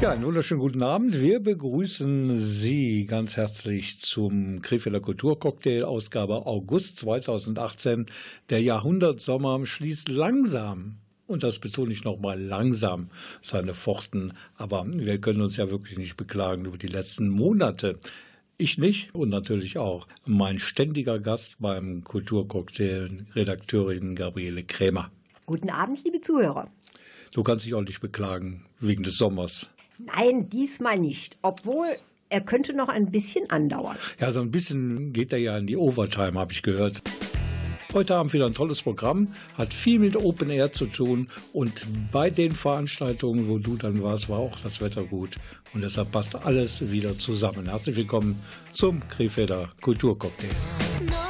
Ja, einen wunderschönen guten Abend. Wir begrüßen Sie ganz herzlich zum Krefelder Kulturcocktail, Ausgabe August 2018. Der Jahrhundertsommer schließt langsam und das betone ich nochmal langsam, seine Pforten. Aber wir können uns ja wirklich nicht beklagen über die letzten Monate. Ich nicht und natürlich auch mein ständiger Gast beim Kulturcocktail, Redakteurin Gabriele Krämer. Guten Abend, liebe Zuhörer. Du kannst dich auch nicht beklagen wegen des Sommers. Nein, diesmal nicht. Obwohl er könnte noch ein bisschen andauern. Ja, so ein bisschen geht er ja in die Overtime, habe ich gehört. Heute haben wir wieder ein tolles Programm, hat viel mit Open Air zu tun und bei den Veranstaltungen, wo du dann warst, war auch das Wetter gut und deshalb passt alles wieder zusammen. Herzlich willkommen zum Krefelder Kulturcocktail. No.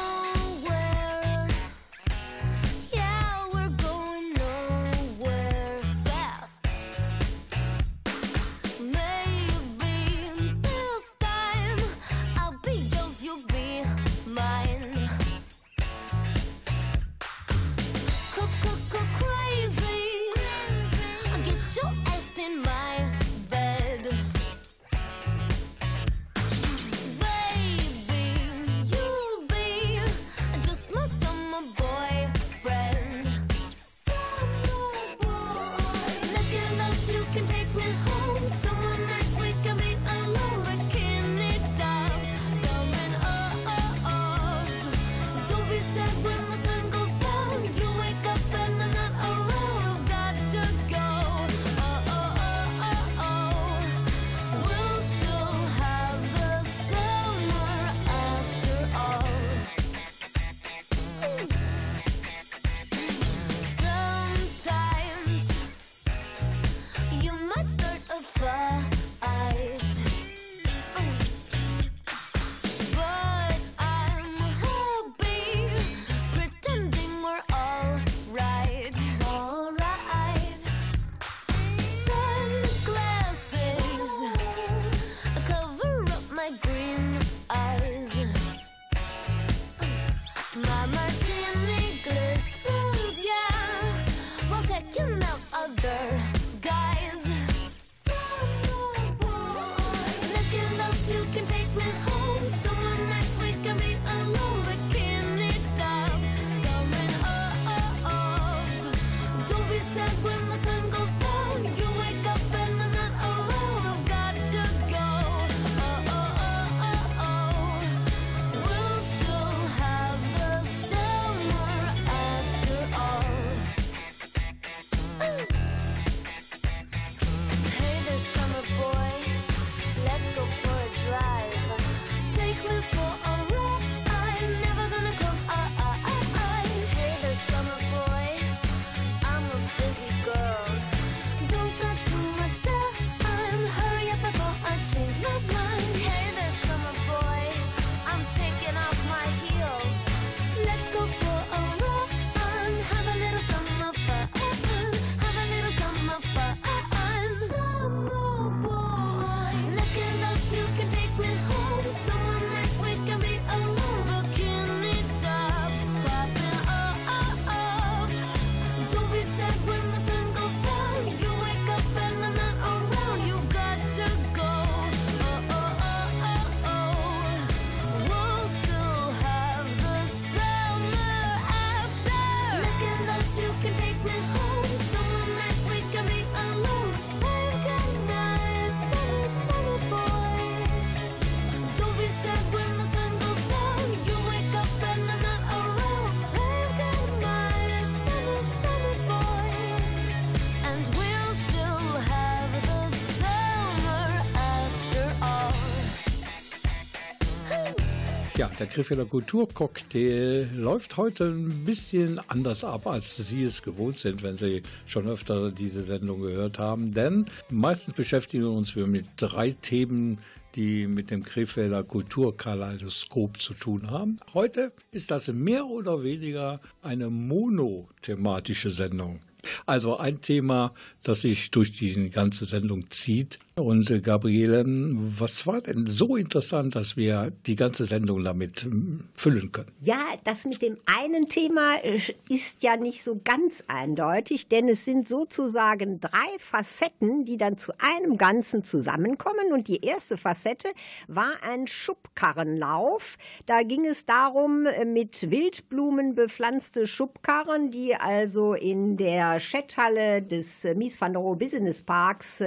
Der Krefelder Kulturcocktail läuft heute ein bisschen anders ab, als Sie es gewohnt sind, wenn Sie schon öfter diese Sendung gehört haben. Denn meistens beschäftigen wir uns mit drei Themen, die mit dem Krefelder Kulturkaleidoskop zu tun haben. Heute ist das mehr oder weniger eine monothematische Sendung. Also ein Thema, das sich durch die ganze Sendung zieht. Und äh, Gabriele, was war denn so interessant, dass wir die ganze Sendung damit hm, füllen können? Ja, das mit dem einen Thema äh, ist ja nicht so ganz eindeutig, denn es sind sozusagen drei Facetten, die dann zu einem Ganzen zusammenkommen. Und die erste Facette war ein Schubkarrenlauf. Da ging es darum, äh, mit Wildblumen bepflanzte Schubkarren, die also in der Schetthalle des Mies van der Rohe Business Parks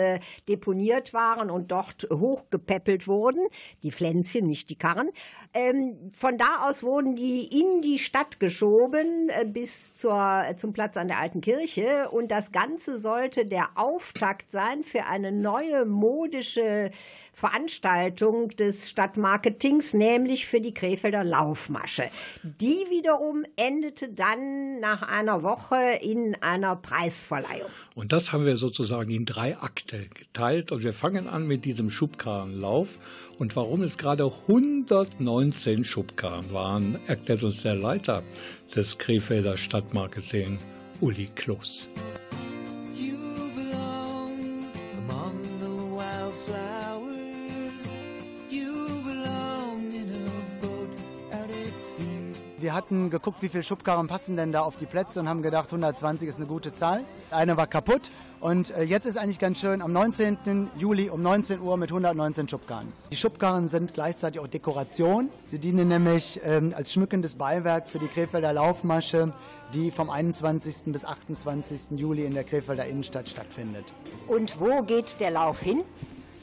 deponiert geführt waren und dort hochgepäppelt wurden, die Pflänzchen, nicht die Karren. Ähm, von da aus wurden die in die Stadt geschoben äh, bis zur, äh, zum Platz an der Alten Kirche und das Ganze sollte der Auftakt sein für eine neue modische Veranstaltung des Stadtmarketings, nämlich für die Krefelder Laufmasche. Die wiederum endete dann nach einer Woche in einer Preisverleihung. Und das haben wir sozusagen in drei Akte geteilt und wir fangen an mit diesem Schubkarrenlauf. Und warum es gerade 119 Schubkarren waren, erklärt uns der Leiter des Krefelder Stadtmarketing, Uli Kloß. Wir hatten geguckt, wie viele Schubkarren passen denn da auf die Plätze und haben gedacht, 120 ist eine gute Zahl. Eine war kaputt und äh, jetzt ist eigentlich ganz schön, am 19. Juli um 19 Uhr mit 119 Schubkarren. Die Schubkarren sind gleichzeitig auch Dekoration. Sie dienen nämlich ähm, als schmückendes Beiwerk für die Krefelder Laufmasche, die vom 21. bis 28. Juli in der Krefelder Innenstadt stattfindet. Und wo geht der Lauf hin?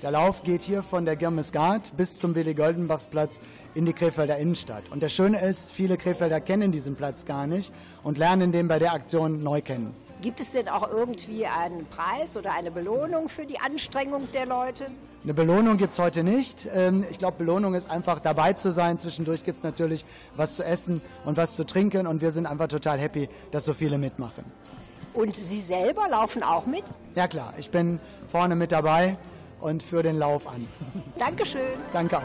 Der Lauf geht hier von der Girmesgard bis zum Willi Goldenbachsplatz in die Krefelder Innenstadt. Und das Schöne ist, viele Krefelder kennen diesen Platz gar nicht und lernen den bei der Aktion neu kennen. Gibt es denn auch irgendwie einen Preis oder eine Belohnung für die Anstrengung der Leute? Eine Belohnung gibt es heute nicht. Ähm, ich glaube, Belohnung ist einfach dabei zu sein. Zwischendurch gibt es natürlich was zu essen und was zu trinken und wir sind einfach total happy, dass so viele mitmachen. Und Sie selber laufen auch mit? Ja klar, ich bin vorne mit dabei und für den Lauf an. Dankeschön. Danke auch.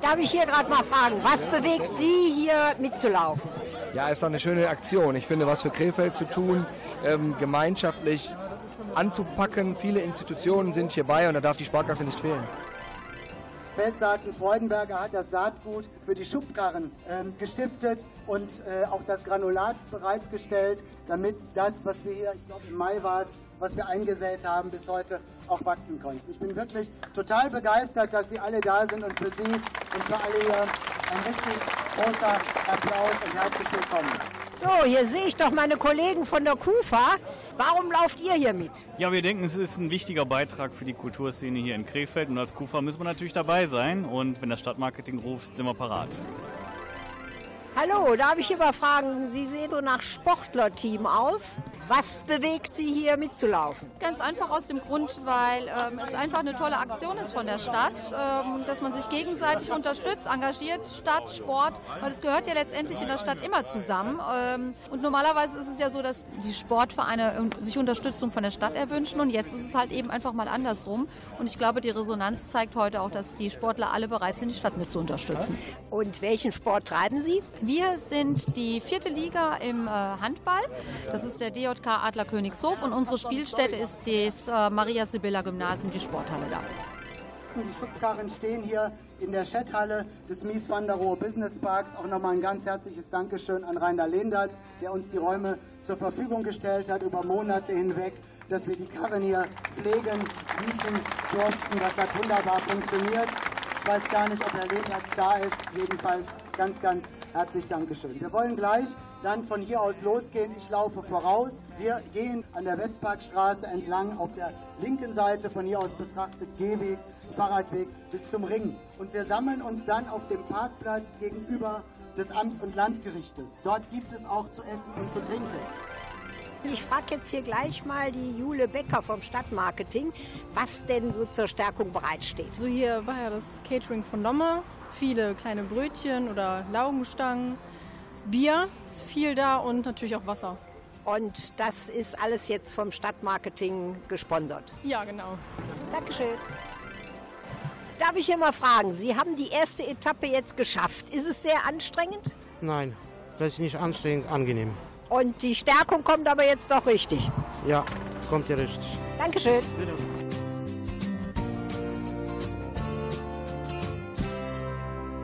Darf ich hier gerade mal fragen, was bewegt Sie hier mitzulaufen? Ja, ist doch eine schöne Aktion. Ich finde, was für Krefeld zu tun, ähm, gemeinschaftlich anzupacken. Viele Institutionen sind hierbei und da darf die Sparkasse nicht fehlen. Feldsaaten Freudenberger hat das Saatgut für die Schubkarren ähm, gestiftet und äh, auch das Granulat bereitgestellt, damit das, was wir hier, ich glaube im Mai war es, was wir eingesät haben, bis heute auch wachsen konnten. Ich bin wirklich total begeistert, dass Sie alle da sind und für Sie und für alle hier ein richtig großer Applaus und herzlich willkommen. So, hier sehe ich doch meine Kollegen von der KUFA. Warum lauft ihr hier mit? Ja, wir denken, es ist ein wichtiger Beitrag für die Kulturszene hier in Krefeld und als KUFA müssen wir natürlich dabei sein und wenn das Stadtmarketing ruft, sind wir parat. Hallo, darf ich hier mal fragen, Sie sehen so nach Sportlerteam aus. Was bewegt Sie hier mitzulaufen? Ganz einfach aus dem Grund, weil ähm, es einfach eine tolle Aktion ist von der Stadt, ähm, dass man sich gegenseitig unterstützt, engagiert, Stadt, Sport, weil es gehört ja letztendlich in der Stadt immer zusammen. Ähm, und normalerweise ist es ja so, dass die Sportvereine sich Unterstützung von der Stadt erwünschen und jetzt ist es halt eben einfach mal andersrum. Und ich glaube, die Resonanz zeigt heute auch, dass die Sportler alle bereit sind, die Stadt mit zu unterstützen. Und welchen Sport treiben Sie? Wir sind die vierte Liga im äh, Handball. Das ist der DJK Adler Königshof und unsere Spielstätte ist das äh, Maria Sibylla Gymnasium, die Sporthalle da. Die Schubkarren stehen hier in der Chathalle des Mies van der Rohe Business Parks. Auch nochmal ein ganz herzliches Dankeschön an Rainer Lendatz, der uns die Räume zur Verfügung gestellt hat über Monate hinweg, dass wir die Karren hier pflegen, gießen durften. Das hat wunderbar funktioniert. Ich weiß gar nicht, ob Herr Lendatz da ist. Jedenfalls ganz, ganz herzlich Dankeschön. Wir wollen gleich dann von hier aus losgehen. Ich laufe voraus. Wir gehen an der Westparkstraße entlang auf der linken Seite von hier aus betrachtet Gehweg, Fahrradweg bis zum Ring. Und wir sammeln uns dann auf dem Parkplatz gegenüber des Amts- und Landgerichtes. Dort gibt es auch zu essen und zu trinken. Ich frage jetzt hier gleich mal die Jule Becker vom Stadtmarketing, was denn so zur Stärkung bereitsteht. So hier war ja das Catering von Lommer, viele kleine Brötchen oder Laugenstangen, Bier ist viel da und natürlich auch Wasser. Und das ist alles jetzt vom Stadtmarketing gesponsert. Ja, genau. Dankeschön. darf ich hier mal fragen? Sie haben die erste Etappe jetzt geschafft. Ist es sehr anstrengend? Nein, das ist nicht anstrengend, angenehm. Und die Stärkung kommt aber jetzt doch richtig. Ja, kommt ja richtig. Dankeschön. Bitte.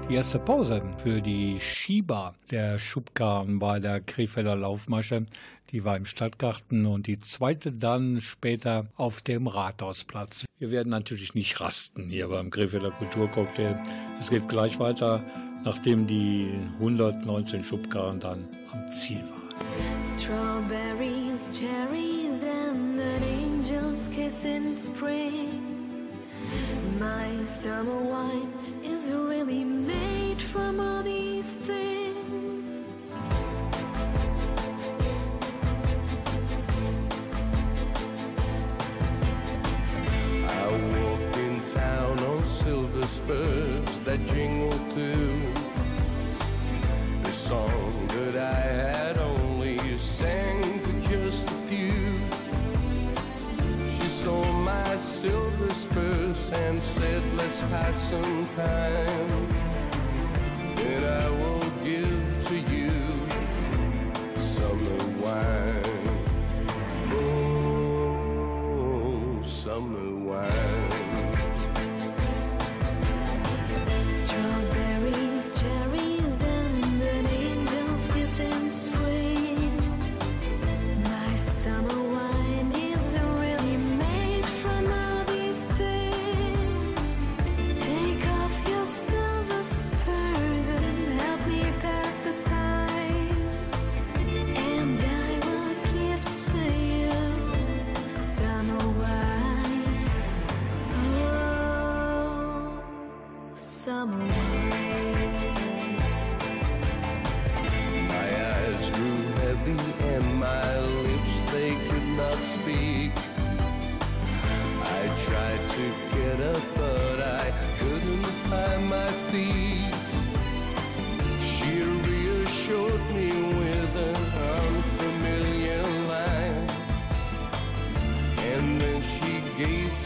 Die erste Pause für die Schieber der Schubkarren bei der Krefelder Laufmasche, die war im Stadtgarten und die zweite dann später auf dem Rathausplatz. Wir werden natürlich nicht rasten hier beim Krefelder Kulturcocktail. Es geht gleich weiter, nachdem die 119 Schubkarren dann am Ziel waren. Strawberries, cherries and an angel's kiss in spring. My summer wine is really made from all these things. passing time.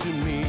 To me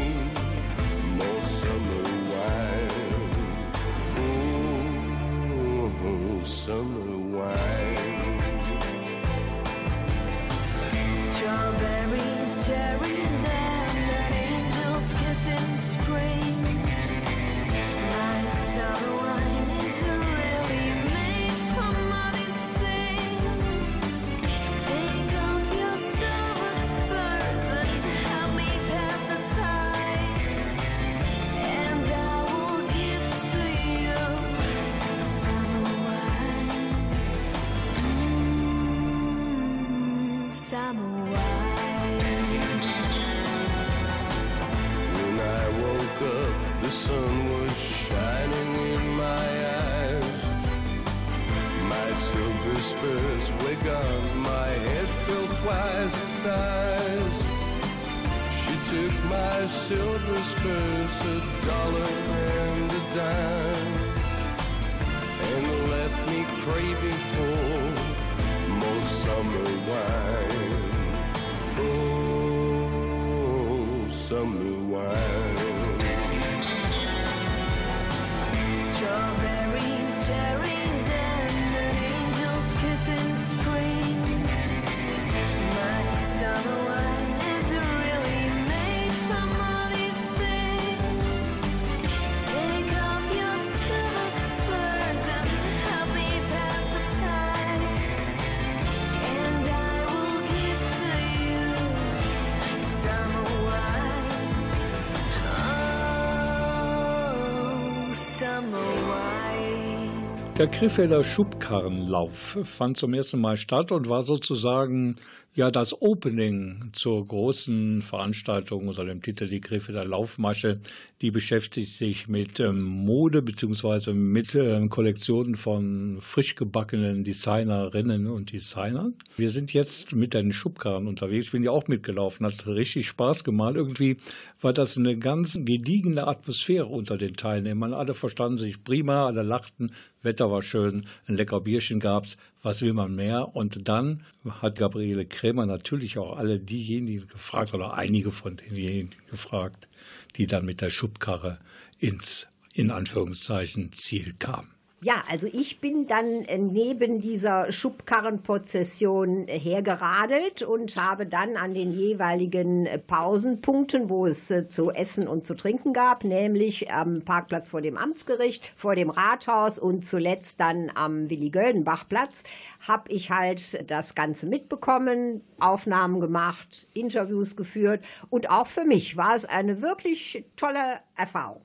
Der Krefelder Schubkarrenlauf fand zum ersten Mal statt und war sozusagen ja das Opening zur großen Veranstaltung unter dem Titel Die Krefelder Laufmasche. Die beschäftigt sich mit ähm, Mode beziehungsweise mit ähm, Kollektionen von frisch gebackenen Designerinnen und Designern. Wir sind jetzt mit den Schubkarren unterwegs. Ich bin ja auch mitgelaufen, hat richtig Spaß gemacht. Irgendwie war das eine ganz gediegene Atmosphäre unter den Teilnehmern. Alle verstanden sich prima, alle lachten, Wetter war schön, ein lecker Bierchen gab's. Was will man mehr? Und dann hat Gabriele Krämer natürlich auch alle diejenigen gefragt oder einige von denjenigen gefragt, die dann mit der Schubkarre ins, in Anführungszeichen, Ziel kam. Ja, also ich bin dann äh, neben dieser Schubkarrenprozession äh, hergeradelt und habe dann an den jeweiligen äh, Pausenpunkten, wo es zu essen und zu trinken gab, nämlich am Parkplatz vor dem Amtsgericht, vor dem Rathaus und zuletzt dann am Willi-Göldenbach-Platz, habe ich halt das Ganze mitbekommen, Aufnahmen gemacht, Interviews geführt und auch für mich war es eine wirklich tolle Erfahrung.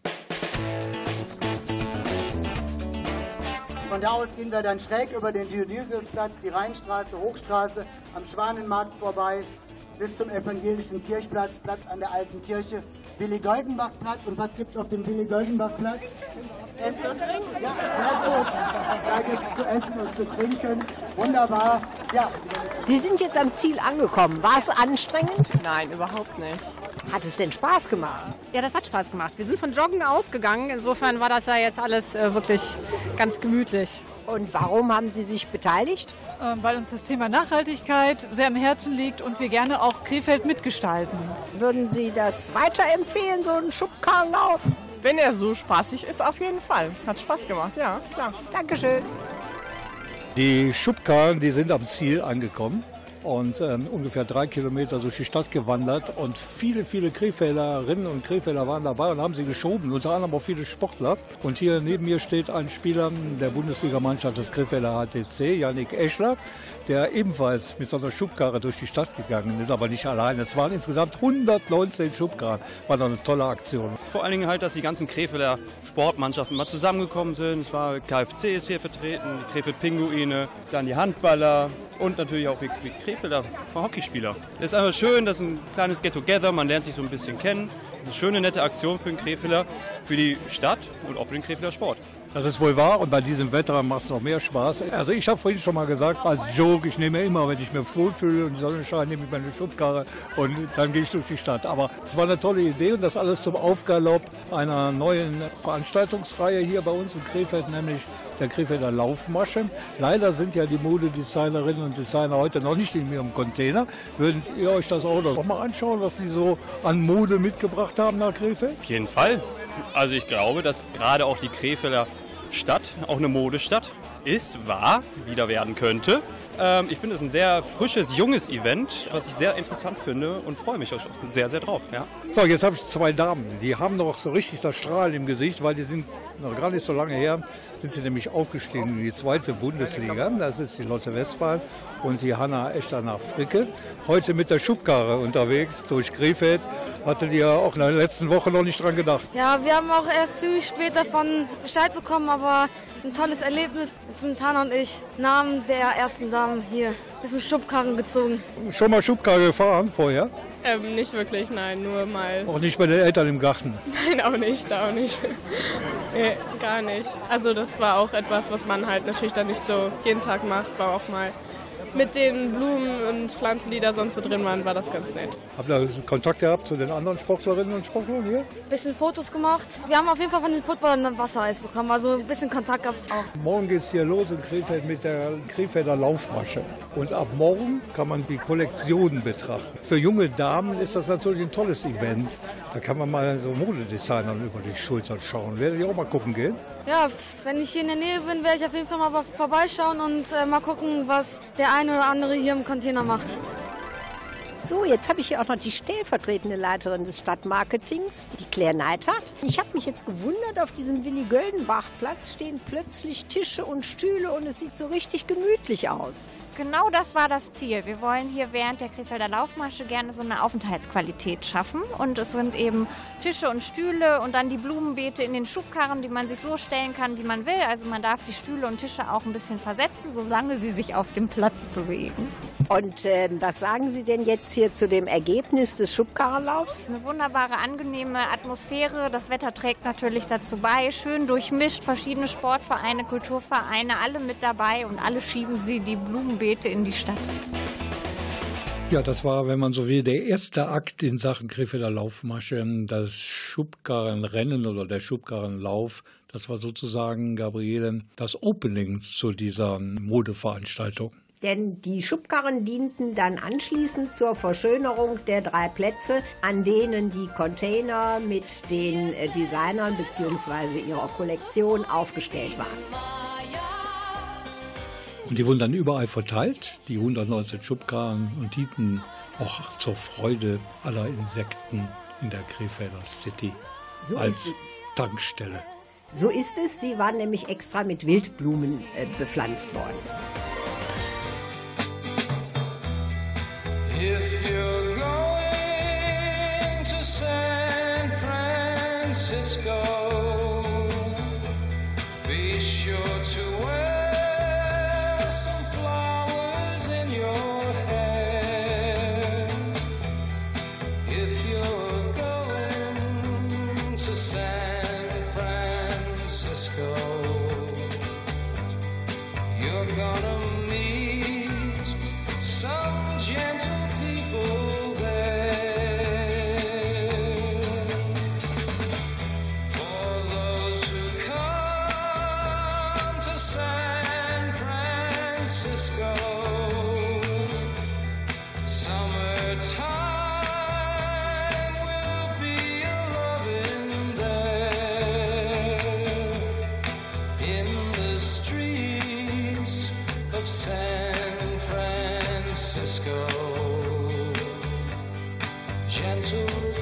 Von da aus gehen wir dann schräg über den Dionysiusplatz, die Rheinstraße, Hochstraße, am Schwanenmarkt vorbei bis zum evangelischen Kirchplatz, Platz an der alten Kirche, Willi Goldenbachs Platz. Und was gibt es auf dem Willi Goldenbachs Platz? Essen und Trinken. Ja, sehr gut. Da gibt es zu essen und zu trinken. Wunderbar. Ja, Sie sind jetzt am Ziel angekommen. War es anstrengend? Nein, überhaupt nicht. Hat es denn Spaß gemacht? Ja, das hat Spaß gemacht. Wir sind von Joggen ausgegangen. Insofern war das ja jetzt alles äh, wirklich ganz gemütlich. Und warum haben Sie sich beteiligt? Ähm, weil uns das Thema Nachhaltigkeit sehr am Herzen liegt und wir gerne auch Krefeld mitgestalten. Würden Sie das weiterempfehlen, so einen Schubkarrenlauf? Wenn er so spaßig ist, auf jeden Fall. Hat Spaß gemacht, ja, klar. Dankeschön. Die Schubkarren, die sind am Ziel angekommen und ähm, ungefähr drei Kilometer durch die Stadt gewandert und viele, viele Krefelderinnen und Krefelder waren dabei und haben sie geschoben, unter anderem auch viele Sportler. Und hier neben mir steht ein Spieler der Bundesligamannschaft des Krefelder HTC, Yannick Eschler, der ebenfalls mit so einer Schubkarre durch die Stadt gegangen ist, aber nicht allein. Es waren insgesamt 119 Schubkarren. War doch eine tolle Aktion. Vor allen Dingen halt, dass die ganzen Krefelder Sportmannschaften mal zusammengekommen sind. Es war KFC ist hier vertreten, die Krefeld Pinguine, dann die Handballer und natürlich auch die Krefelder Hockeyspieler. Es ist einfach schön, das ist ein kleines Get-Together, man lernt sich so ein bisschen kennen. Eine schöne, nette Aktion für den Krefelder, für die Stadt und auch für den Krefelder Sport. Das ist wohl wahr und bei diesem Wetter macht es noch mehr Spaß. Also ich habe vorhin schon mal gesagt, als Joke, ich nehme immer, wenn ich mir wohlfühle und die Sonne scheint, nehme ich meine Schubkarre und dann gehe ich durch die Stadt. Aber es war eine tolle Idee und das alles zum Aufgalopp einer neuen Veranstaltungsreihe hier bei uns in Krefeld, nämlich der Krefelder Laufmasche. Leider sind ja die Modedesignerinnen und Designer heute noch nicht in ihrem Container. Würdet ihr euch das auch noch mal anschauen, was sie so an Mode mitgebracht haben nach Krefeld? Auf jeden Fall. Also ich glaube, dass gerade auch die Krefelder Stadt auch eine Modestadt ist, war, wieder werden könnte. Ähm, ich finde es ein sehr frisches, junges Event, was ich sehr interessant finde und freue mich auch sehr, sehr drauf. Ja. So, jetzt habe ich zwei Damen. Die haben noch so richtig das Strahlen im Gesicht, weil die sind noch gar nicht so lange her, sind sie nämlich aufgestiegen in die zweite Bundesliga. Das ist die Lotte Westphal und die Hanna Echter nach Fricke. Heute mit der Schubkarre unterwegs durch Krefeld. Hattet ihr auch in der letzten Woche noch nicht dran gedacht? Ja, wir haben auch erst ziemlich spät davon Bescheid bekommen, aber ein tolles Erlebnis. Sind Tana und ich Namen der ersten Damen hier. Bisschen Schubkarren gezogen. Schon mal Schubkarre gefahren vorher? Ähm, nicht wirklich, nein, nur mal. Auch nicht bei den Eltern im Garten. Nein, auch nicht, auch nicht. nee, gar nicht. Also das war auch etwas, was man halt natürlich dann nicht so jeden Tag macht, war auch mal mit den Blumen und Pflanzen, die da sonst so drin waren, war das ganz nett. Habt ihr Kontakt gehabt zu den anderen Sportlerinnen und Sportlern hier? Bisschen Fotos gemacht. Wir haben auf jeden Fall von den Footballern ein Wassereis bekommen, also ein bisschen Kontakt gab es auch. Morgen geht es hier los in Krefeld mit der Krefelder Laufmasche. Und ab morgen kann man die Kollektionen betrachten. Für junge Damen ist das natürlich ein tolles Event. Da kann man mal so Modedesignern über die Schultern schauen. Werdet ihr auch mal gucken gehen? Ja, wenn ich hier in der Nähe bin, werde ich auf jeden Fall mal vorbeischauen und äh, mal gucken, was der eine oder andere hier im Container macht. So, jetzt habe ich hier auch noch die stellvertretende Leiterin des Stadtmarketings, die Claire Neithardt. Ich habe mich jetzt gewundert, auf diesem Willi-Göldenbach-Platz stehen plötzlich Tische und Stühle und es sieht so richtig gemütlich aus. Genau das war das Ziel. Wir wollen hier während der Krefelder Laufmasche gerne so eine Aufenthaltsqualität schaffen. Und es sind eben Tische und Stühle und dann die Blumenbeete in den Schubkarren, die man sich so stellen kann, wie man will. Also man darf die Stühle und Tische auch ein bisschen versetzen, solange sie sich auf dem Platz bewegen. Und ähm, was sagen Sie denn jetzt hier zu dem Ergebnis des Schubkarrenlaufs? Eine wunderbare, angenehme Atmosphäre. Das Wetter trägt natürlich dazu bei. Schön durchmischt, verschiedene Sportvereine, Kulturvereine, alle mit dabei und alle schieben sie die Blumenbeete in die Stadt. Ja, das war, wenn man so will, der erste Akt in Sachen Krefelder Laufmasche, das Schubkarrenrennen oder der Schubkarrenlauf. Das war sozusagen, Gabriele, das Opening zu dieser Modeveranstaltung. Denn die Schubkarren dienten dann anschließend zur Verschönerung der drei Plätze, an denen die Container mit den äh, Designern bzw. ihrer Kollektion aufgestellt waren. Und die wurden dann überall verteilt, die 119 Schubkarren, und dienten auch zur Freude aller Insekten in der Krefelder City So als Tankstelle. So ist es, sie waren nämlich extra mit Wildblumen äh, bepflanzt worden. If you're going to San Francisco, Francisco. Gentle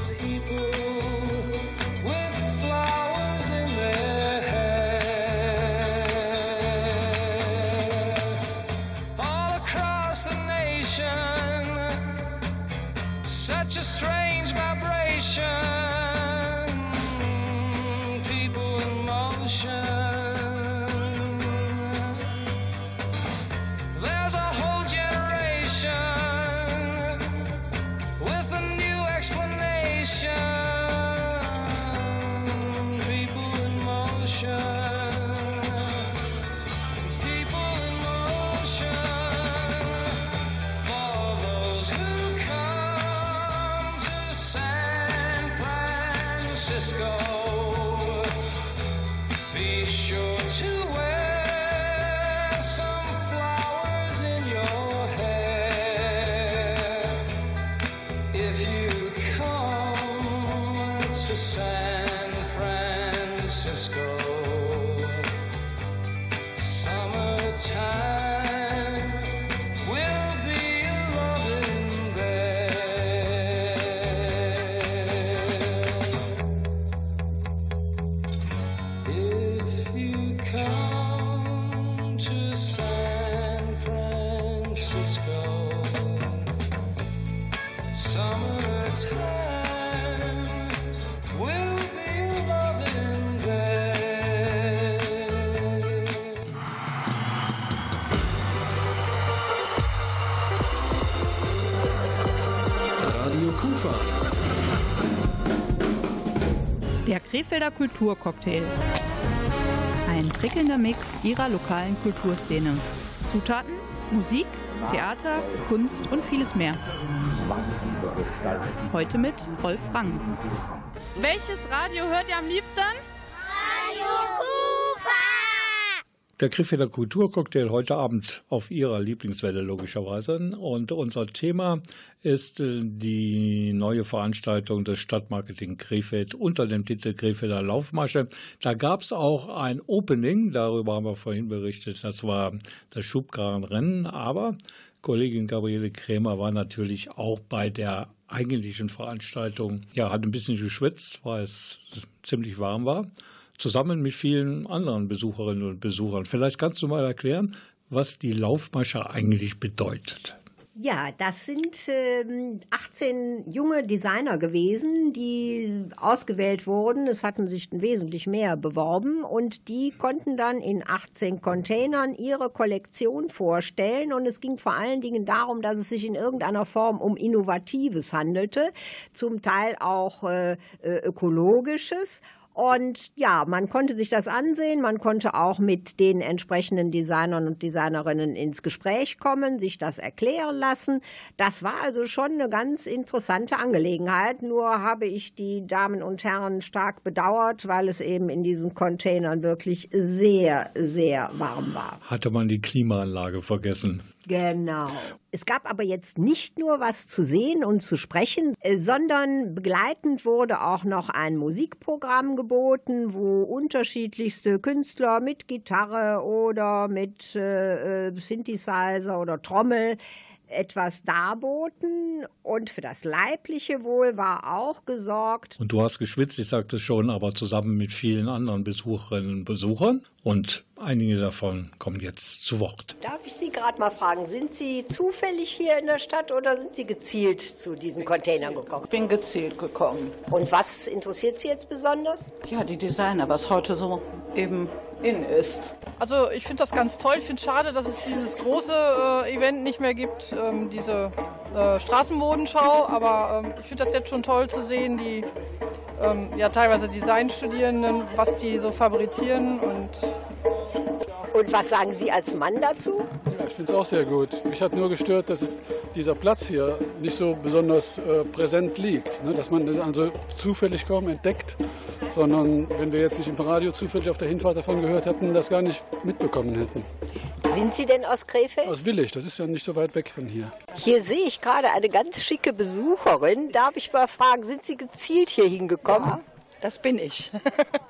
Kufa. Der Krefelder Kulturcocktail. Ein prickelnder Mix ihrer lokalen Kulturszene. Zutaten, Musik, Theater, Kunst und vieles mehr. Heute mit Rolf Rang. Welches Radio hört ihr am liebsten? Der Krefelder Kulturcocktail heute Abend auf Ihrer Lieblingswelle logischerweise. Und unser Thema ist äh, die neue Veranstaltung des Stadtmarketing Krefeld unter dem Titel Krefelder Laufmasche. Da gab es auch ein Opening, darüber haben wir vorhin berichtet. Das war das Schubkarrenrennen. Aber Kollegin Gabriele Krämer war natürlich auch bei der eigentlichen Veranstaltung. Ja, hat ein bisschen geschwitzt, weil es ziemlich warm war zusammen mit vielen anderen Besucherinnen und Besuchern. Vielleicht kannst du mal erklären, was die Laufmasche eigentlich bedeutet. Ja, das sind ähm, 18 junge Designer gewesen, die ausgewählt wurden. Es hatten sich wesentlich mehr beworben und die konnten dann in 18 Containern ihre Kollektion vorstellen. Und es ging vor allen Dingen darum, dass es sich in irgendeiner Form um Innovatives handelte, zum Teil auch äh, äh, Ökologisches. Und ja, man konnte sich das ansehen, man konnte auch mit den entsprechenden Designern und Designerinnen ins Gespräch kommen, sich das erklären lassen. Das war also schon eine ganz interessante Angelegenheit. Nur habe ich die Damen und Herren stark bedauert, weil es eben in diesen Containern wirklich sehr, sehr warm war. Hatte man die Klimaanlage vergessen. Genau. Es gab aber jetzt nicht nur was zu sehen und zu sprechen, äh, sondern begleitend wurde auch noch ein Musikprogramm geboten, wo unterschiedlichste Künstler mit Gitarre oder mit äh, äh, Synthesizer oder Trommel etwas darboten und für das leibliche Wohl war auch gesorgt. Und du hast geschwitzt, ich sagte schon, aber zusammen mit vielen anderen Besucherinnen und Besuchern. Und einige davon kommen jetzt zu Wort. Darf ich Sie gerade mal fragen, sind Sie zufällig hier in der Stadt oder sind Sie gezielt zu diesen Containern gekommen? Ich bin gezielt gekommen. Und was interessiert Sie jetzt besonders? Ja, die Designer, was heute so eben in ist. Also ich finde das ganz toll. Ich finde es schade, dass es dieses große äh, Event nicht mehr gibt, ähm, diese äh, Straßenmodenschau. Aber ähm, ich finde das jetzt schon toll zu sehen, die ähm, ja teilweise Designstudierenden, was die so fabrizieren und Und was sagen Sie als Mann dazu? Ja, ich finde es auch sehr gut. Mich hat nur gestört, dass es, dieser Platz hier nicht so besonders äh, präsent liegt. Ne? Dass man das also zufällig kaum entdeckt, sondern wenn wir jetzt nicht im Radio zufällig auf der Hinfahrt davon gehört hätten, das gar nicht mitbekommen hätten. Sind Sie denn aus Krefeld? Aus Willig, das ist ja nicht so weit weg von hier. Hier sehe ich gerade eine ganz schicke Besucherin. Darf ich mal fragen, sind Sie gezielt hier hingekommen? Ja, das bin ich.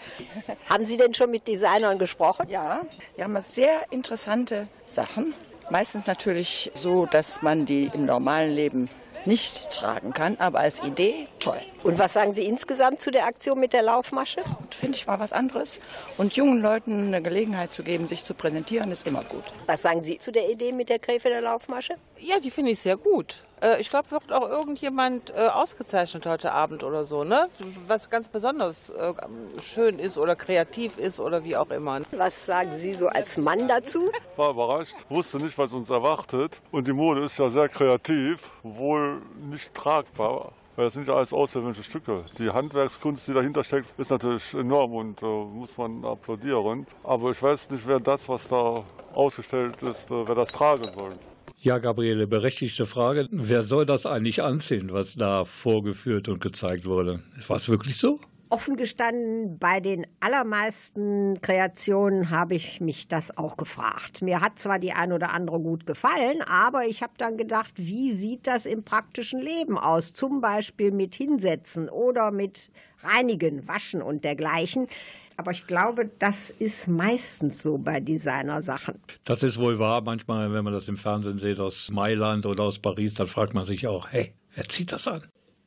Haben Sie denn schon mit Designern gesprochen? Ja, wir haben sehr interessante Sachen. Meistens natürlich so, dass man die im normalen Leben nicht tragen kann, aber als Idee toll. Und was sagen Sie insgesamt zu der Aktion mit der Laufmasche? Finde ich mal was anderes. Und jungen Leuten eine Gelegenheit zu geben, sich zu präsentieren, ist immer gut. Was sagen Sie zu der Idee mit der Krefelder Laufmasche? Ja, die finde ich sehr gut. Äh, Ich glaube, wird auch irgendjemand äh, ausgezeichnet heute Abend oder so, ne? Was ganz besonders äh, schön ist oder kreativ ist oder wie auch immer. Was sagen Sie so als Mann dazu? war überrascht, wusste nicht, was uns erwartet. Und die Mode ist ja sehr kreativ, wohl nicht tragbar. Weil das sind ja alles außergewöhnliche Stücke. Die Handwerkskunst, die dahinter steckt, ist natürlich enorm und äh, muss man applaudieren. Aber ich weiß nicht, wer das, was da ausgestellt ist, äh, wer das tragen soll. Ja, Gabriele, berechtigte Frage. Wer soll das eigentlich anziehen, was da vorgeführt und gezeigt wurde? War es wirklich so? Offen gestanden, bei den allermeisten Kreationen habe ich mich das auch gefragt. Mir hat zwar die ein oder andere gut gefallen, aber ich habe dann gedacht, wie sieht das im praktischen Leben aus? Zum Beispiel mit Hinsetzen oder mit Reinigen, Waschen und dergleichen. Aber ich glaube, das ist meistens so bei Designersachen. Das ist wohl wahr. Manchmal, wenn man das im Fernsehen sieht aus Mailand oder aus Paris, dann fragt man sich auch, hey, wer zieht das an?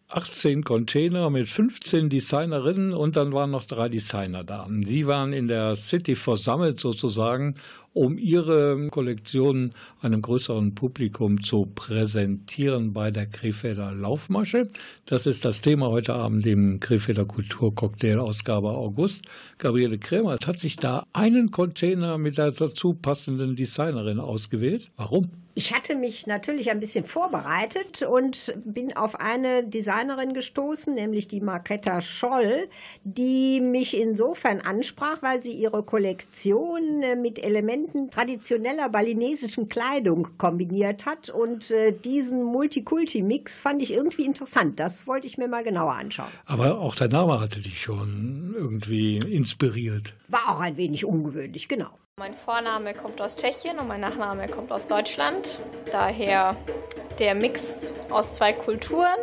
18 Container mit 15 Designerinnen und dann waren noch drei Designer da. Sie waren in der City versammelt sozusagen, um ihre Kollektionen einem größeren Publikum zu präsentieren bei der Krefelder Laufmasche. Das ist das Thema heute Abend im Krefelder Kulturcocktail Ausgabe August. Gabriele Krämer hat sich da einen Container mit der dazu passenden Designerin ausgewählt. Warum? Ich hatte mich natürlich ein bisschen vorbereitet und bin auf eine Designerin gestoßen, nämlich die Marketta Scholl, die mich insofern ansprach, weil sie ihre Kollektion äh, mit Elementen traditioneller balinesischen Kleidung kombiniert hat. Und äh, diesen Multikulti-Mix fand ich irgendwie interessant. Das wollte ich mir mal genauer anschauen. Aber auch der Name hatte dich schon irgendwie inspiriert. War auch ein wenig ungewöhnlich, genau. Mein Vorname kommt aus Tschechien und mein Nachname kommt aus Deutschland. Daher der Mix aus zwei Kulturen.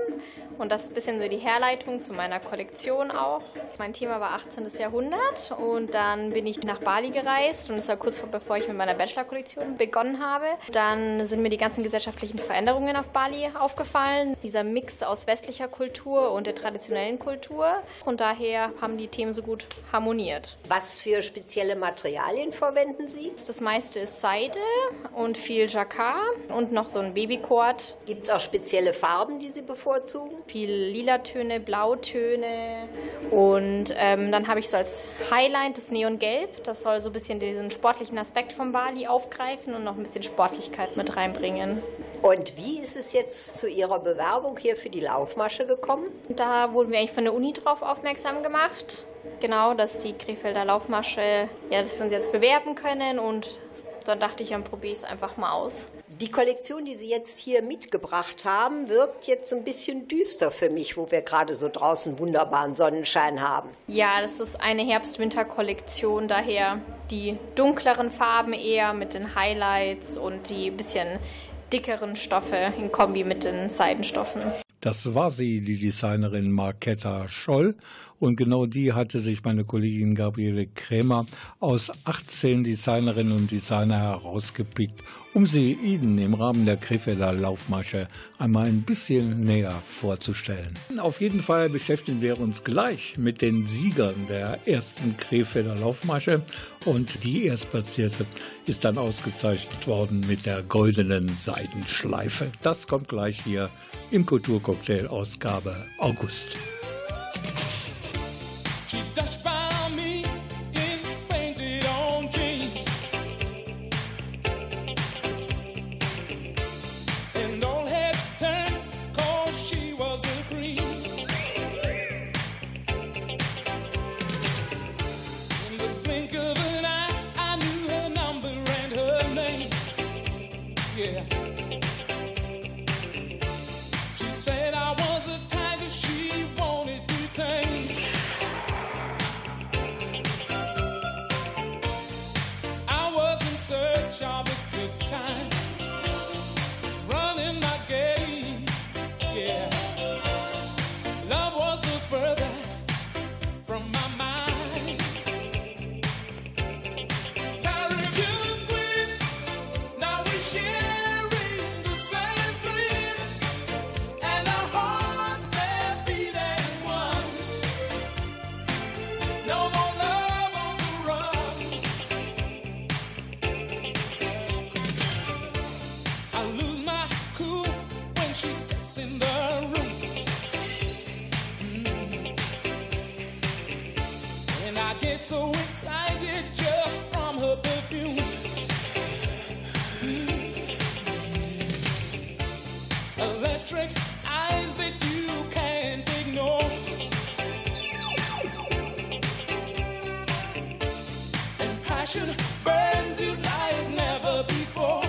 Und das ist ein bisschen so die Herleitung zu meiner Kollektion auch. Mein Thema war 18. Jahrhundert und dann bin ich nach Bali gereist und das war kurz vor, bevor ich mit meiner Bachelor-Kollektion begonnen habe. Dann sind mir die ganzen gesellschaftlichen Veränderungen auf Bali aufgefallen. Dieser Mix aus westlicher Kultur und der traditionellen Kultur. Und daher haben die Themen so gut harmoniert. Was für spezielle Materialien verwenden Sie? Das meiste ist Seide und viel Jacquard und noch so ein Babykord. Gibt es auch spezielle Farben, die Sie bevorzugen? Viel Lilatöne, Blautöne und ähm, dann habe ich so als Highlight das Neongelb. Das soll so ein bisschen diesen sportlichen Aspekt von Bali aufgreifen und noch ein bisschen Sportlichkeit mit reinbringen. Und wie ist es jetzt zu Ihrer Bewerbung hier für die Laufmasche gekommen? Da wurden wir eigentlich von der Uni drauf aufmerksam gemacht. Genau, dass die Krefelder Laufmasche, ja, dass wir uns jetzt bewerben können und dann dachte ich, dann probiere ich es einfach mal aus. Die Kollektion, die Sie jetzt hier mitgebracht haben, wirkt jetzt ein bisschen düster für mich, wo wir gerade so draußen wunderbaren Sonnenschein haben. Ja, das ist eine Herbst-Winter-Kollektion, daher die dunkleren Farben eher mit den Highlights und die bisschen dickeren Stoffe in Kombi mit den Seidenstoffen. Das war sie, die Designerin Marketta Scholl. Und genau die hatte sich meine Kollegin Gabriele Krämer aus 18 Designerinnen und Designer herausgepickt, um sie Ihnen im Rahmen der Krefelder Laufmasche einmal ein bisschen näher vorzustellen. Auf jeden Fall beschäftigen wir uns gleich mit den Siegern der ersten Krefelder Laufmasche. Und die Erstplatzierte ist dann ausgezeichnet worden mit der goldenen Seidenschleife. Das kommt gleich hier im Kulturcocktail Ausgabe August. Burns you like never before.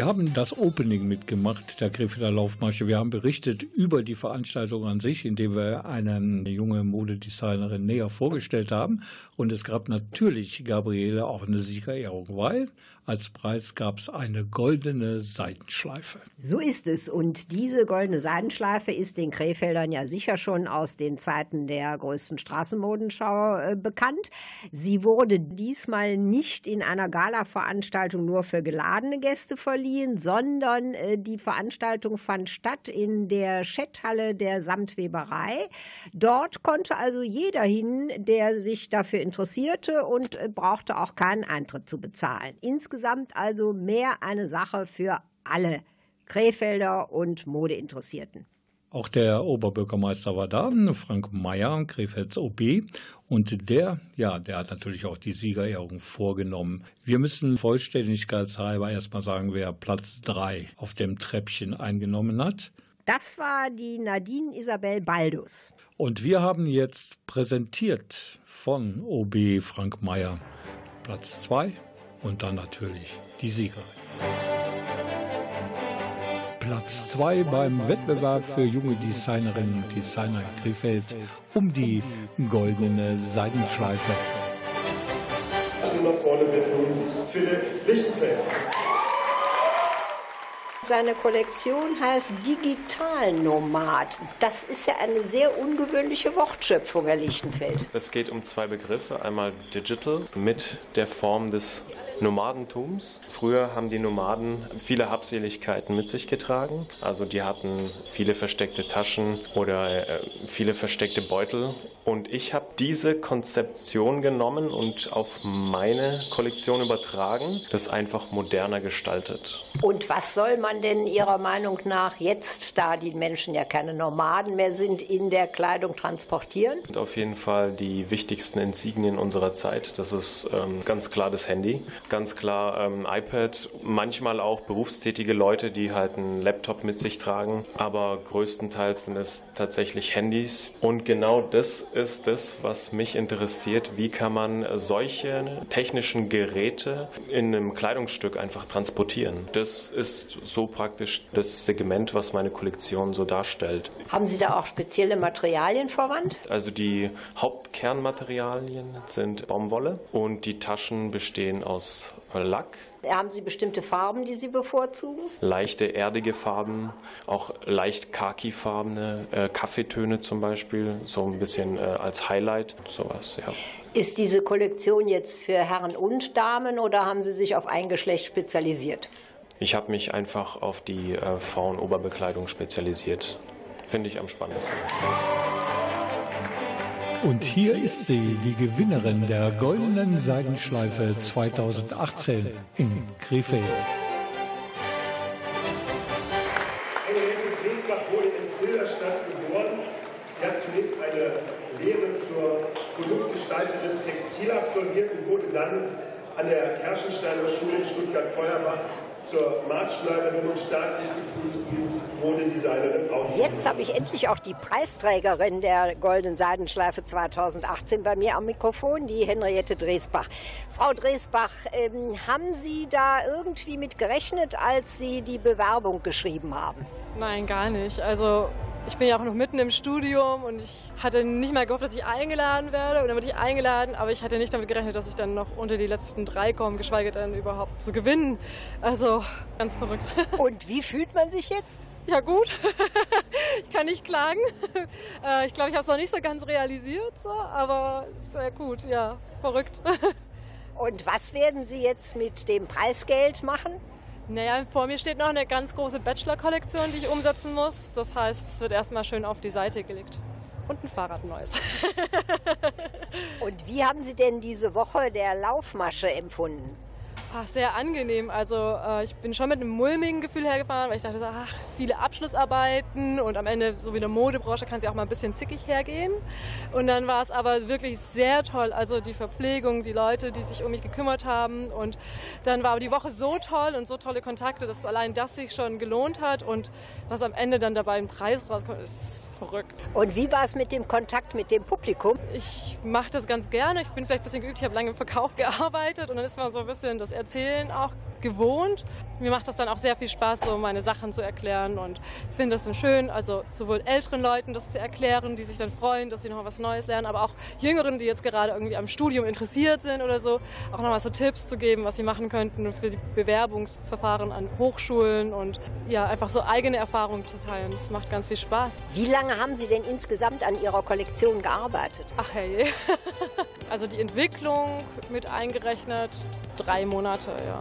Wir haben das Opening mitgemacht, der Krefelder Laufmarsche. Wir haben berichtet über die Veranstaltung an sich, indem wir eine junge Modedesignerin näher vorgestellt haben. Und es gab natürlich, Gabriele, auch eine Siegerehrung, weil als Preis gab es eine goldene Seitenschleife. So ist es. Und diese goldene Seidenschleife ist den Krefeldern ja sicher schon aus den Zeiten der größten Straßenmodenschau äh, bekannt. Sie wurde diesmal nicht in einer Gala-Veranstaltung nur für geladene Gäste verliehen, sondern äh, die Veranstaltung fand statt in der Schetthalle der Samtweberei. Dort konnte also jeder hin, der sich dafür interessierte und äh, brauchte auch keinen Eintritt zu bezahlen. Insgesamt also mehr eine Sache für alle Krefelder und Modeinteressierten. Auch der Oberbürgermeister war da, Frank Mayer, Krefelds OB. Und der, ja, der hat natürlich auch die Siegerehrung vorgenommen. Wir müssen vollständigkeitshalber erstmal sagen, wer Platz drei auf dem Treppchen eingenommen hat. Das war die Nadine Isabel Baldus. Und wir haben jetzt präsentiert von OB Frank Mayer Platz zwei und dann natürlich die Siegerin. Platz 2 beim Wettbewerb für junge Designerinnen und Designer in Krefeld um die goldene Seidenschleife. Also nach vorne bitten, Philipp Lichtenfeld. Seine Kollektion heißt Digital Nomad. Das ist ja eine sehr ungewöhnliche Wortschöpfung, Herr Lichtenfeld. Es geht um zwei Begriffe. Einmal Digital mit der Form des Nomadentums. Früher haben die Nomaden viele Habseligkeiten mit sich getragen. Also die hatten viele versteckte Taschen oder äh, viele versteckte Beutel. Und ich habe diese Konzeption genommen und auf meine Kollektion übertragen, das einfach moderner gestaltet. Und was soll man denn Ihrer Meinung nach jetzt, da die Menschen ja keine Nomaden mehr sind, in der Kleidung transportieren? Und auf jeden Fall die wichtigsten Insignien unserer Zeit. Das ist ähm, ganz klar das Handy, ganz klar ähm, iPad, manchmal auch berufstätige Leute, die halt einen Laptop mit sich tragen, aber größtenteils sind es tatsächlich Handys. Und genau das ist das, was mich interessiert. Wie kann man solche technischen Geräte in einem Kleidungsstück einfach transportieren? Das ist so praktisch das Segment, was meine Kollektion so darstellt. Haben Sie da auch spezielle Materialien verwandt? Also die Hauptkernmaterialien sind Baumwolle und die Taschen bestehen aus Lack, Haben Sie bestimmte Farben, die Sie bevorzugen? leichte erdige Farben, auch leicht khakifarbene äh, Kaffeetöne zum Beispiel, so ein bisschen äh, als Highlight, sowas, ja. Ist diese Kollektion jetzt für Herren und Damen oder haben Sie sich auf ein Geschlecht spezialisiert? Ich habe mich einfach auf die äh, Frauenoberbekleidung spezialisiert. Finde ich am spannendsten. Und hier ist sie, die Gewinnerin der goldenen Seidenschleife 2018 in Krefeld. Henriette Griesbach wurde in Filderstadt geboren. Sie hat zunächst eine Lehre zur Produktgestalterin Textil absolviert und wurde dann an der Kerschensteiner Schule in Stuttgart-Feuerbach zur Maßschneiderin und staatlich geprüften Modedesignerin aus. Jetzt habe ich endlich auch die Preisträgerin der Goldenen Seidenschleife 2018 bei mir am Mikrofon, die Henriette Dresbach. Frau Dresbach, ähm, haben Sie da irgendwie mit gerechnet, als Sie die Bewerbung geschrieben haben? Nein, gar nicht. Also ich bin ja auch noch mitten im Studium und ich hatte nicht mal gehofft, dass ich eingeladen werde. Und dann wurde ich eingeladen, aber ich hatte nicht damit gerechnet, dass ich dann noch unter die letzten drei komme, geschweige denn überhaupt zu gewinnen. Also ganz verrückt. Und wie fühlt man sich jetzt? Ja gut, ich kann nicht klagen. Äh, Ich glaube, ich habe es noch nicht so ganz realisiert, so, aber sehr gut, ja, verrückt. Und was werden Sie jetzt mit dem Preisgeld machen? Naja, vor mir steht noch eine ganz große Bachelor-Kollektion, die ich umsetzen muss. Das heißt, es wird erstmal schön auf die Seite gelegt. Und ein Fahrrad neues. Und wie haben Sie denn diese Woche der Laufmasche empfunden? Ach, sehr angenehm. Also äh, ich bin schon mit einem mulmigen Gefühl hergefahren, weil ich dachte, ach, viele Abschlussarbeiten und am Ende, so wie in der Modebranche, kann sie auch mal ein bisschen zickig hergehen. Und dann war es aber wirklich sehr toll. Also die Verpflegung, die Leute, die sich um mich gekümmert haben. Und dann war aber die Woche so toll und so tolle Kontakte, dass allein das sich schon gelohnt hat. Und dass am Ende dann dabei ein Preis rauskommt, ist verrückt. Und wie war es mit dem Kontakt mit dem Publikum? Ich mache das ganz gerne. Ich bin vielleicht ein bisschen geübt. Ich habe lange im Verkauf gearbeitet und dann ist man so ein bisschen das Erzählen auch gewohnt. Mir macht das dann auch sehr viel Spaß, so meine Sachen zu erklären und ich finde es schön, also sowohl älteren Leuten das zu erklären, die sich dann freuen, dass sie noch was Neues lernen, aber auch jüngeren, die jetzt gerade irgendwie am Studium interessiert sind oder so, auch nochmal so Tipps zu geben, was sie machen könnten für die Bewerbungsverfahren an Hochschulen und ja, einfach so eigene Erfahrungen zu teilen. Das macht ganz viel Spaß. Wie lange haben Sie denn insgesamt an Ihrer Kollektion gearbeitet? Ach herrje. Also die Entwicklung mit eingerechnet, drei Monate, ja.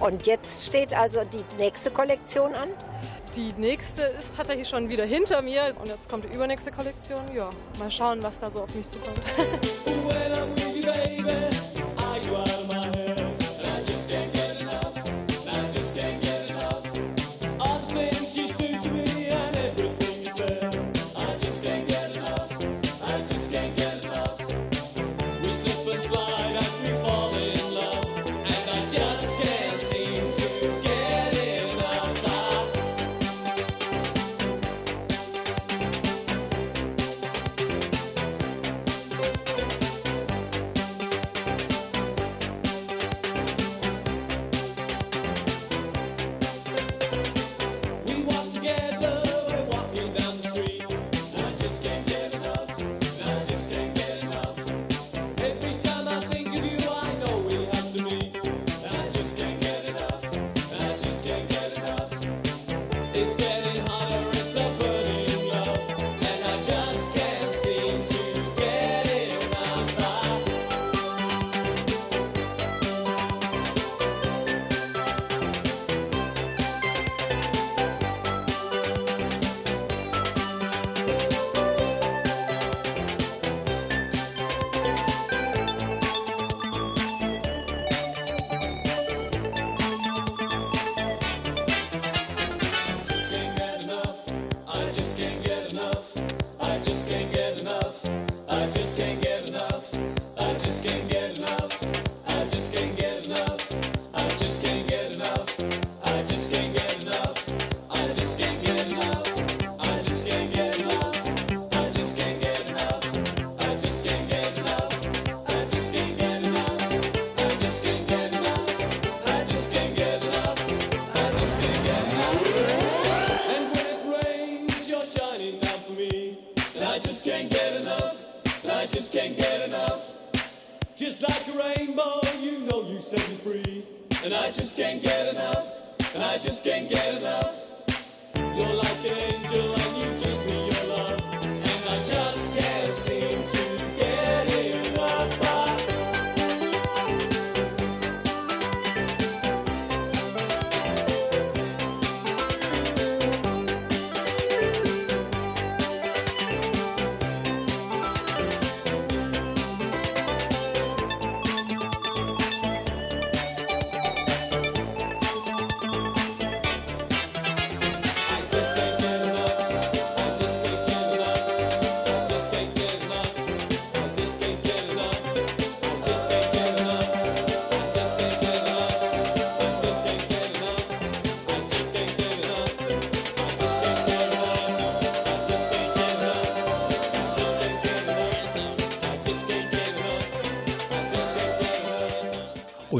Und jetzt steht also die nächste Kollektion an? Die nächste ist tatsächlich schon wieder hinter mir und jetzt kommt die übernächste Kollektion. Ja, mal schauen, was da so auf mich zukommt.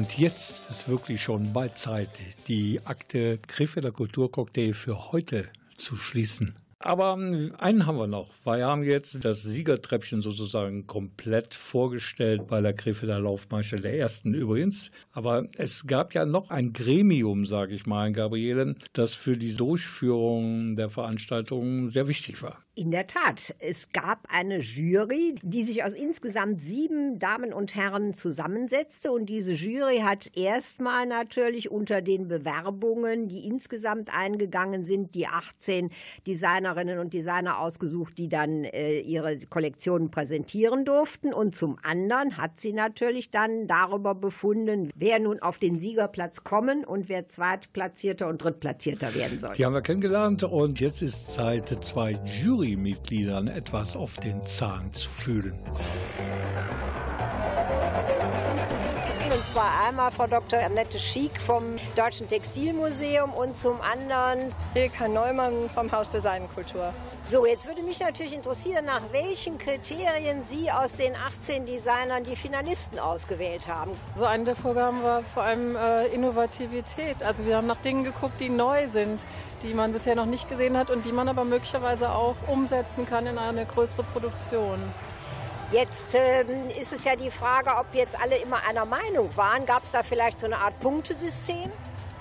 Und jetzt ist wirklich schon bald Zeit, die Akte Krefelder Kulturcocktail für heute zu schließen. Aber ähm, einen haben wir noch. Wir haben jetzt das Siegertreppchen sozusagen komplett vorgestellt bei der Krefelder Laufmarsche, der ersten übrigens. Aber es gab ja noch ein Gremium, sage ich mal, Gabriele, das für die Durchführung der Veranstaltung sehr wichtig war. In der Tat, es gab eine Jury, die sich aus insgesamt sieben Damen und Herren zusammensetzte. Und diese Jury hat erstmal natürlich unter den Bewerbungen, die insgesamt eingegangen sind, die 18 Designerinnen und Designer ausgesucht, die dann äh, ihre Kollektionen präsentieren durften. Und zum anderen hat sie natürlich dann darüber befunden, wer nun auf den Siegerplatz kommen und wer Zweitplatzierter und Drittplatzierter werden soll. Die haben wir kennengelernt und jetzt ist Zeit, zwei Jurymitgliedern etwas auf den Zahn zu fühlen. Und zwar einmal Frau Dr. Annette Schiek vom Deutschen Textilmuseum und zum anderen Ilka Neumann vom Haus der Seidenkultur. So, jetzt würde mich natürlich interessieren, nach welchen Kriterien Sie aus den 18 Designern die Finalisten ausgewählt haben. So eine der Vorgaben war vor allem äh, Innovativität. Also wir haben nach Dingen geguckt, die neu sind, die man bisher noch nicht gesehen hat und die man aber möglicherweise auch umsetzen kann in eine größere Produktion. Jetzt ähm, ist es ja die Frage, ob jetzt alle immer einer Meinung waren. Gab es da vielleicht so eine Art Punktesystem?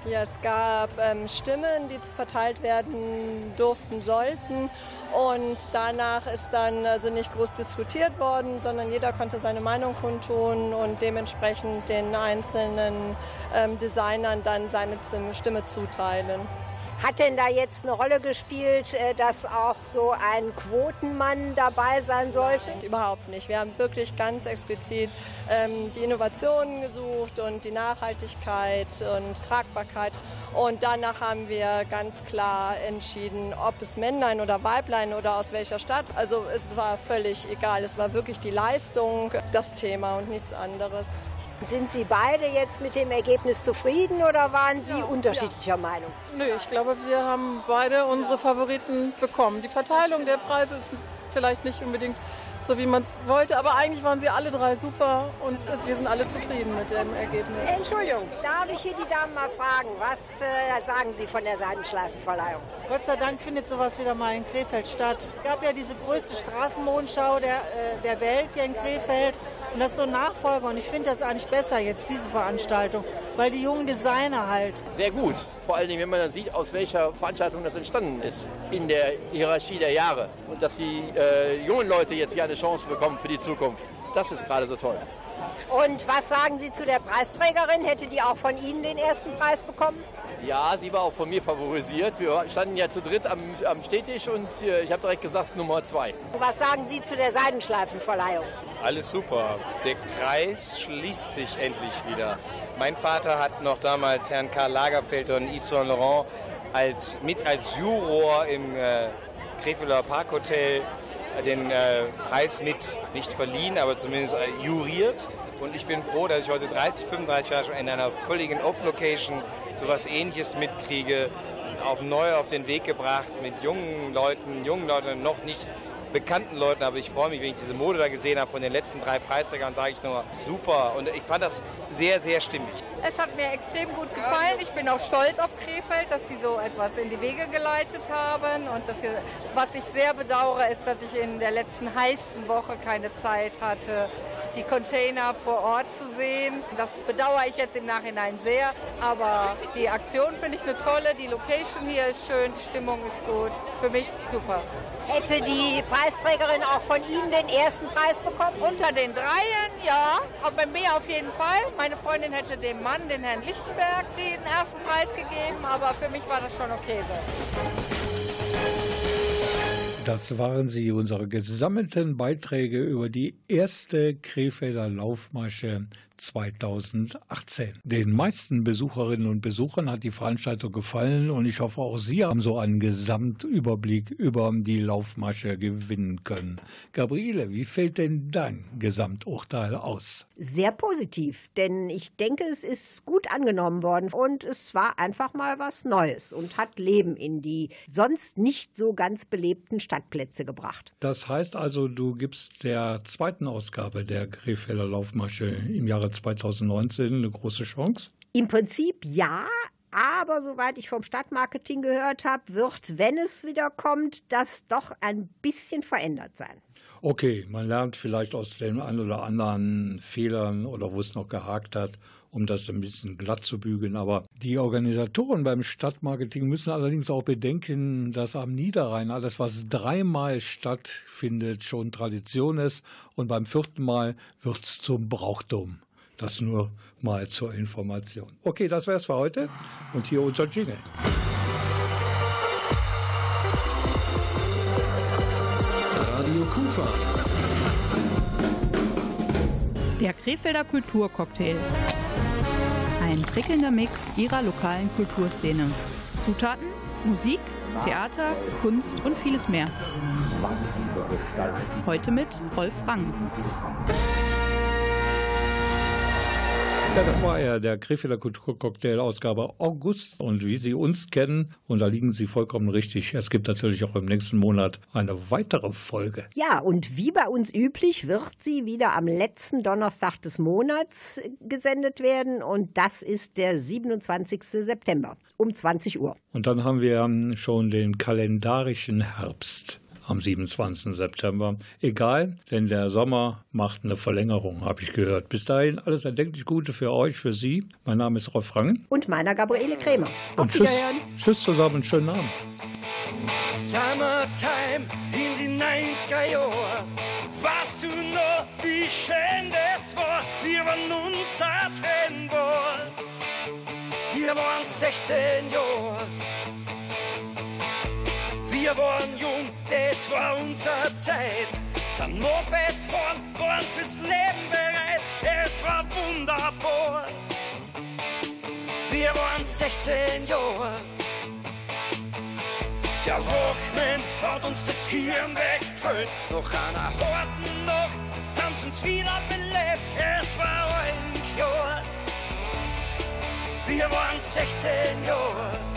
Ja, es gab ähm, Stimmen, die verteilt werden durften, sollten. Und danach ist dann also nicht groß diskutiert worden, sondern jeder konnte seine Meinung kundtun und dementsprechend den einzelnen ähm, Designern dann seine Stimme zuteilen. Hat denn da jetzt eine Rolle gespielt, äh, dass auch so ein Quotenmann dabei sein sollte? Überhaupt nicht. Wir haben wirklich ganz explizit ähm, die Innovationen gesucht und die Nachhaltigkeit und Tragbarkeit. Und danach haben wir ganz klar entschieden, ob es Männlein oder Weiblein oder aus welcher Stadt. Also es war völlig egal. Es war wirklich die Leistung, das Thema und nichts anderes. Sind Sie beide jetzt mit dem Ergebnis zufrieden oder waren Sie unterschiedlicher Meinung? Nö, ich glaube, wir haben beide unsere Favoriten bekommen. Die Verteilung der Preise ist vielleicht nicht unbedingt so, wie man es wollte, aber eigentlich waren sie alle drei super und wir sind alle zufrieden mit dem Ergebnis. Entschuldigung, darf ich hier die Damen mal fragen, was äh, sagen Sie von der Seidenschleifenverleihung? Gott sei Dank findet sowas wieder mal in Krefeld statt. Es gab ja diese größte Straßenmodenschau der, äh, der Welt hier in Krefeld. Und das ist so ein Nachfolger. Und ich finde das eigentlich besser jetzt, diese Veranstaltung, weil die jungen Designer halt. Sehr gut. Vor allen Dingen, wenn man dann sieht, aus welcher Veranstaltung das entstanden ist in der Hierarchie der Jahre. Und dass die äh, jungen Leute jetzt hier eine Chance bekommen für die Zukunft. Das ist gerade so toll. Und was sagen Sie zu der Preisträgerin? Hätte die auch von Ihnen den ersten Preis bekommen? Ja, sie war auch von mir favorisiert. Wir standen ja zu dritt am, am Stehtisch und äh, ich habe direkt gesagt Nummer zwei. Was sagen Sie zu der Seidenschleifenverleihung? Alles super. Der Kreis schließt sich endlich wieder. Mein Vater hat noch damals Herrn Karl Lagerfeld und Yves Saint Laurent als, mit als Juror im äh, Krefelder Parkhotel äh, den äh, Preis mit nicht verliehen, aber zumindest äh, juriert. Und ich bin froh, dass ich heute 30, 35 Jahre schon in einer völligen Off-Location sowas ähnliches mitkriege, auf neu auf den Weg gebracht mit jungen Leuten, jungen Leuten, noch nicht bekannten Leuten, aber ich freue mich, wenn ich diese Mode da gesehen habe von den letzten drei Preisträgern, sage ich nur super. Und ich fand das sehr, sehr stimmig. Es hat mir extrem gut gefallen. Ich bin auch stolz auf Krefeld, dass sie so etwas in die Wege geleitet haben. Und dass wir, was ich sehr bedauere, ist, dass ich in der letzten heißen Woche keine Zeit hatte, die Container vor Ort zu sehen. Das bedauere ich jetzt im Nachhinein sehr. Aber die Aktion finde ich eine tolle. Die Location hier ist schön, die Stimmung ist gut. Für mich super. Hätte die Preisträgerin auch von Ihnen den ersten Preis bekommen? Unter den Dreien, ja. Aber bei mir auf jeden Fall. Meine Freundin hätte dem Mann, den Herrn Lichtenberg, den ersten Preis gegeben. Aber für mich war das schon okay so. Das waren sie, unsere gesammelten Beiträge über die erste Krefelder Laufmasche 2018. Den meisten Besucherinnen und Besuchern hat die Veranstaltung gefallen und ich hoffe auch Sie haben so einen Gesamtüberblick über die Laufmasche gewinnen können. Gabriele, wie fällt denn dein Gesamturteil aus? Sehr positiv, denn ich denke, es ist gut angenommen worden und es war einfach mal was Neues und hat Leben in die sonst nicht so ganz belebten Stadtplätze gebracht. Das heißt also, du gibst der zweiten Ausgabe der Krefelder Laufmasche im Jahre 2019 eine große Chance? Im Prinzip ja, aber soweit ich vom Stadtmarketing gehört habe, wird, wenn es wieder kommt, das doch ein bisschen verändert sein. Okay, man lernt vielleicht aus den ein oder anderen Fehlern oder wo es noch gehakt hat, um das ein bisschen glatt zu bügeln. Aber die Organisatoren beim Stadtmarketing müssen allerdings auch bedenken, dass am Niederrhein alles, was dreimal stattfindet, schon Tradition ist und beim vierten Mal wird es zum Brauchtum. Das nur mal zur Information. Okay, das wär's für heute. Und hier unser Jingle. Radio Kufa. Der Krefelder Kulturcocktail. Ein prickelnder Mix ihrer lokalen Kulturszene. Zutaten, Musik, Theater, Kunst und vieles mehr. Heute mit Rolf Rang. Ja, das war er, der Krefelder Kulturcocktail Ausgabe August. Und wie Sie uns kennen, und da liegen Sie vollkommen richtig, es gibt natürlich auch im nächsten Monat eine weitere Folge. Ja, und wie bei uns üblich wird sie wieder am letzten Donnerstag des Monats gesendet werden und das ist der 27. September um 20 Uhr. Und dann haben wir schon den kalendarischen Herbst am 27. September. Egal, denn der Sommer macht eine Verlängerung, habe ich gehört. Bis dahin alles erdenklich Gute für euch, für Sie. Mein Name ist Rolf Rangen. Und meiner Gabriele Krämer. Auf Und tschüss, tschüss zusammen, schönen Abend. Summertime in die 90er Jahre. Weißt du noch, wie schön das war? Wir waren unzertrennbar. Wir waren 16 Jahre. Wir waren jung, das war unsere Zeit. Sind Moped gefahren, waren fürs Leben bereit. Es war wunderbar. Wir waren 16 Jahre. Der Walkman hat uns das Hirn weggefüllt. Nach einer harten Nacht haben sie uns wieder belebt. Es war ein Jahr. Wir waren 16 Jahre.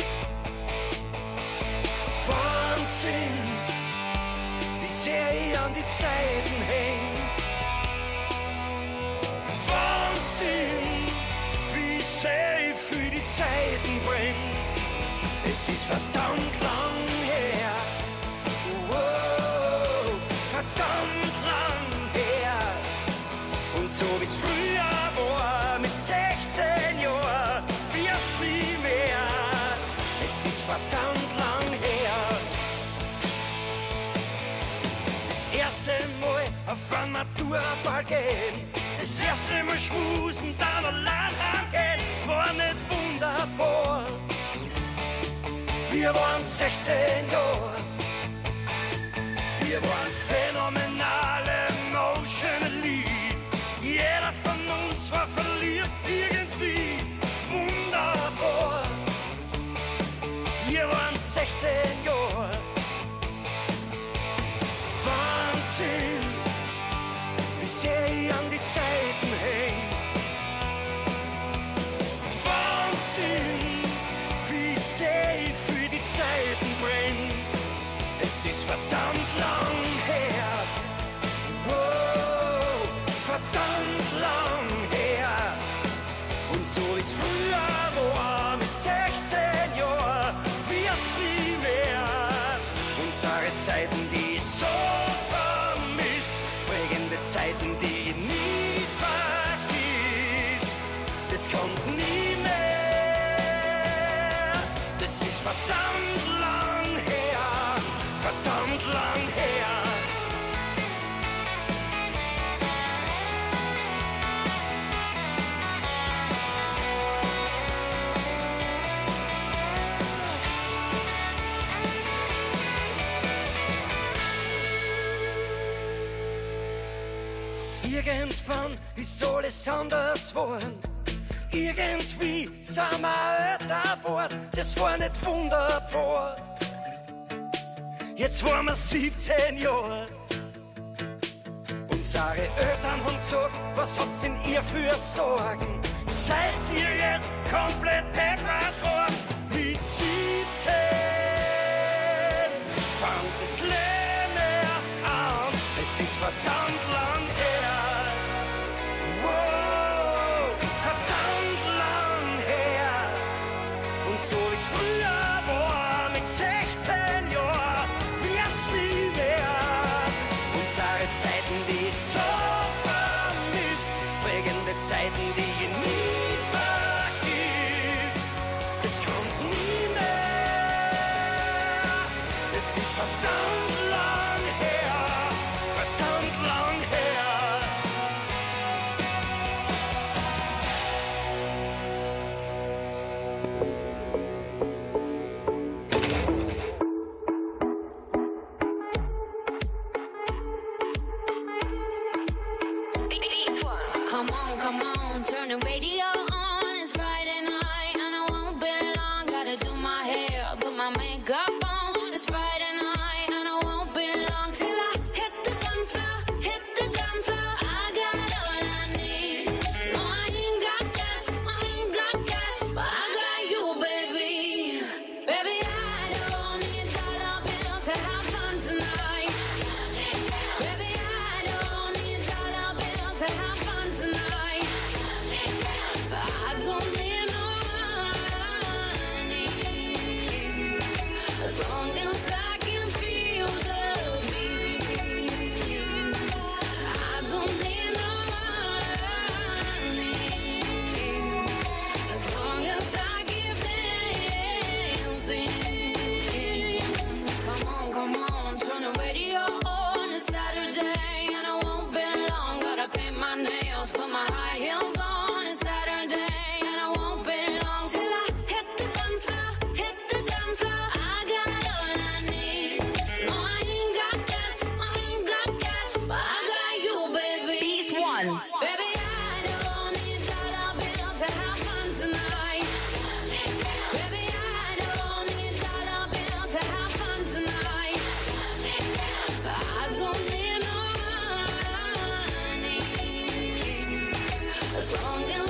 Wahnsinn, wie sehr ich an die Zeiten häng. Wahnsinn, wie sehr ich für die Zeiten bring. Es ist verdammt lang her. Wow, verdammt lang her. Und so wie's früher Maturaball gehen. Das erste Mal schmusen, dann allein heimgehen, war nicht wunderbar. Wir waren 16 Jahre. Wir waren phänomenal emotionally. Jeder von uns war verliebt irgendwie. Wunderbar. Wir waren 16 Jahre. Verdammt lang alles anders geworden. Irgendwie sind wir älter geworden. Das war nicht wunderbar. Jetzt waren wir 17 Jahre. Unsere Eltern haben gesagt, was hat's in ihr für Sorgen? Seid ihr jetzt komplett deppert worden? Mit 17 Strong